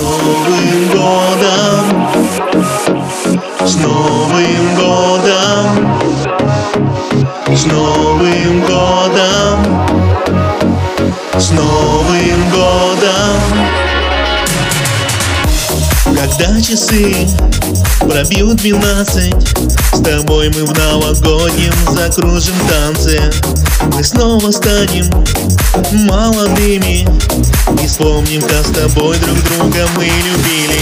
Новым годом! С Новым годом! С Новым годом! С Новым годом! Когда часы пробьют двенадцать С тобой мы в новогоднем закружим танце Мы снова станем молодыми И вспомним, как с тобой друг друга мы любили.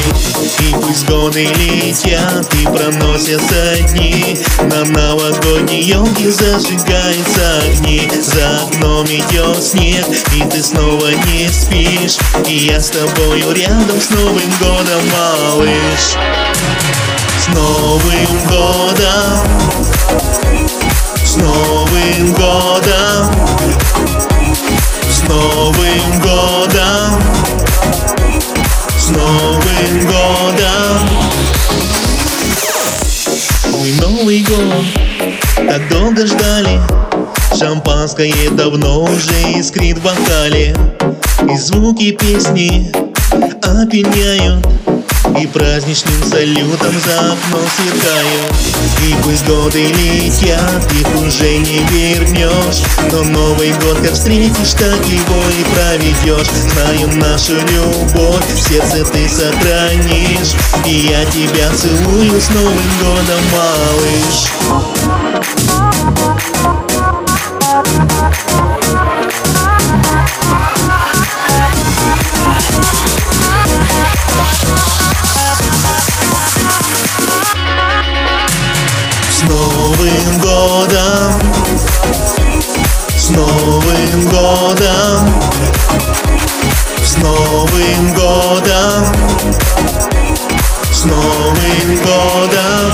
И пусть годы летят и проносятся дни. На новогодней елке зажигаются огни. За окном идет снег и ты снова не спишь. И я с тобою рядом с Новым годом, малыш. С Новым годом. С Новым годом Год так долго ждали Шампанское давно уже искрит в бокале. И звуки песни опьяняют И праздничным салютом за окном сверкают пусть годы летят, их уже не вернешь. Но Новый год как встретишь, так его и проведешь. Знаю нашу любовь, в сердце ты сохранишь. И я тебя целую с Новым годом, малыш Snowing go down